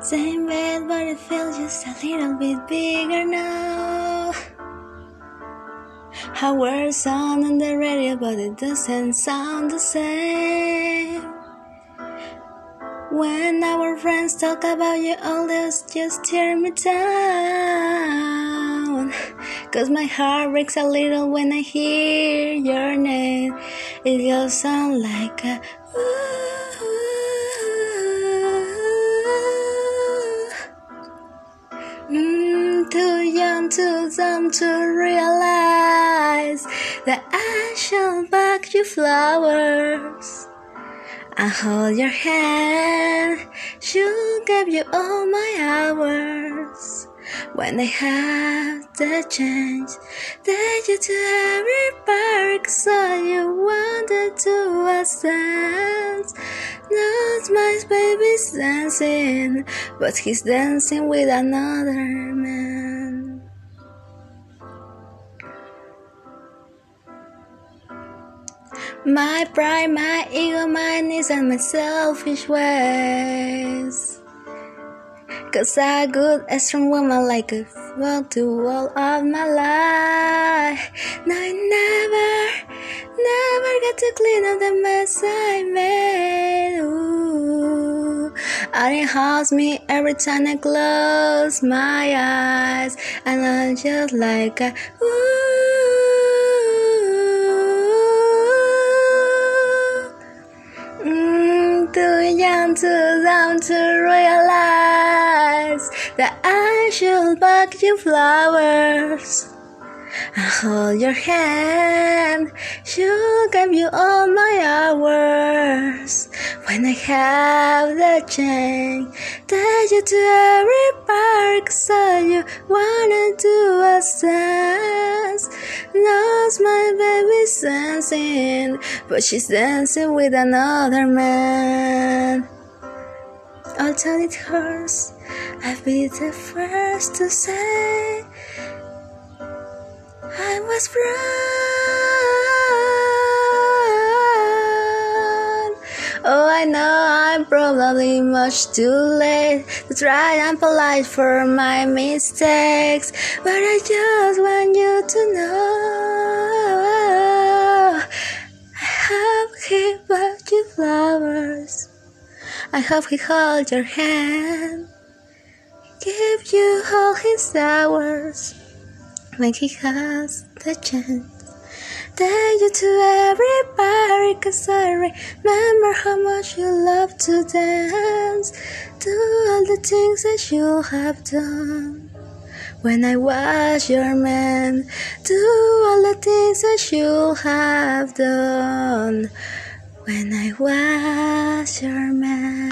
Same bed, but it feels just a little bit bigger now. Our words on on the radio, but it doesn't sound the same. When our friends talk about you, all this just tear me down. Cause my heart breaks a little when I hear your name. It just sounds like a Mm, young, too to realize that I shall back you flowers. I hold your hand, she'll give you all my hours. When I have the chance, take you to every park, so you wanted to dance. Not my baby's dancing, but he's dancing with another man. My pride, my ego, my needs, and my selfish ways. Cause I good, a strong woman like a wall to wall of my life. No, I never, never get to clean up the mess I made. Ooh. And it haunts me every time I close my eyes. And I'm just like a ooh. Young, too to realize that I should buy you flowers. I hold your hand, she'll give you all my hours. When I have the chance, take you to every park, so you wanna do a dance. Knows my baby's dancing, but she's dancing with another man. Although it hurts, I'll be the first to say I was wrong. Oh, I know I'm probably much too late to try and polite for my mistakes, but I just want you to know I hope he held your hand, give you all his hours when he has the chance. Take you to every party, cause I remember how much you love to dance. Do all the things that you have done. When I was your man, do all the things that you have done. When I was your man.